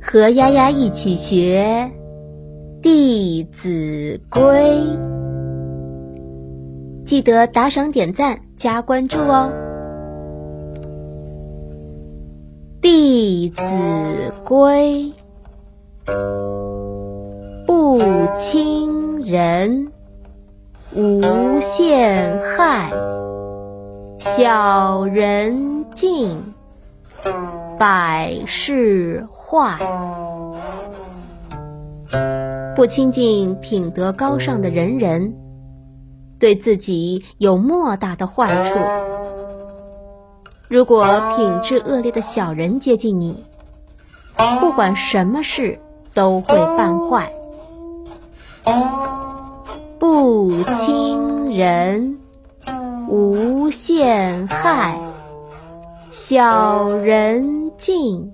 和丫丫一起学《弟子规》，记得打赏、点赞、加关注哦。《弟子规》：不亲人，无限害；小人敬，百事坏。不亲近品德高尚的仁人，对自己有莫大的坏处。如果品质恶劣的小人接近你，不管什么事都会办坏。亲人，无限害；小人尽，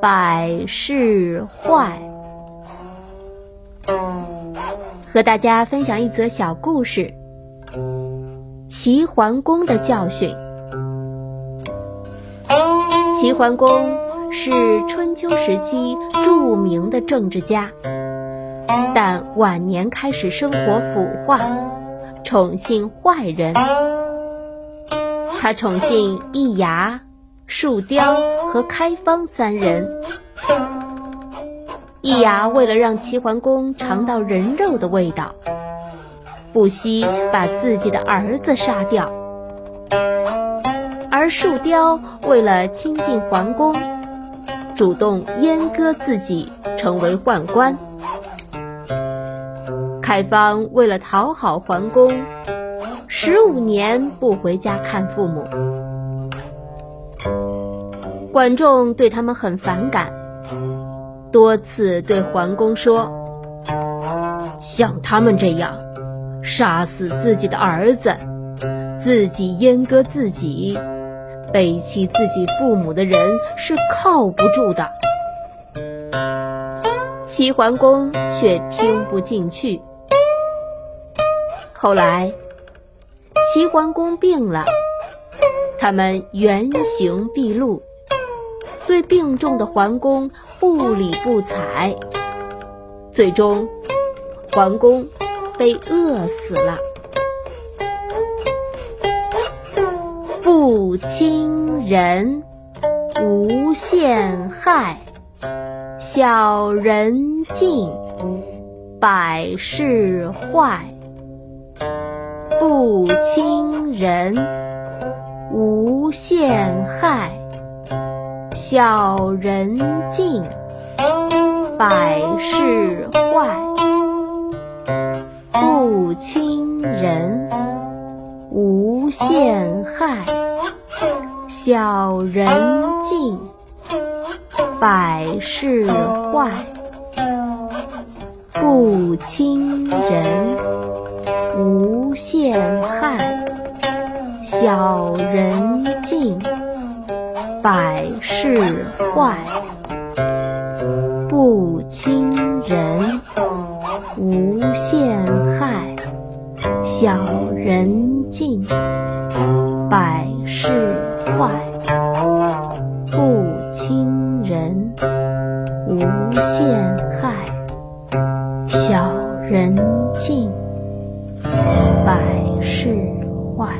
百事坏。和大家分享一则小故事：齐桓公的教训。齐桓公是春秋时期著名的政治家，但晚年开始生活腐化，宠幸坏人。他宠幸易牙、树雕和开方三人。易牙为了让齐桓公尝到人肉的味道，不惜把自己的儿子杀掉；而树雕为了亲近桓公，主动阉割自己，成为宦官。开方为了讨好桓公，十五年不回家看父母。管仲对他们很反感。多次对桓公说：“像他们这样杀死自己的儿子、自己阉割自己、背弃自己父母的人是靠不住的。”齐桓公却听不进去。后来，齐桓公病了，他们原形毕露。对病重的桓公不理不睬，最终桓公被饿死了。不亲人，无限害；小人尽，百事坏。不亲人，无限害。小人敬，百事坏；不亲人，无限害；小人敬，百事坏；不亲人，无限害；小人敬。百事坏，不亲人，无限害；小人敬，百事坏，不亲人，无限害；小人敬，百事坏。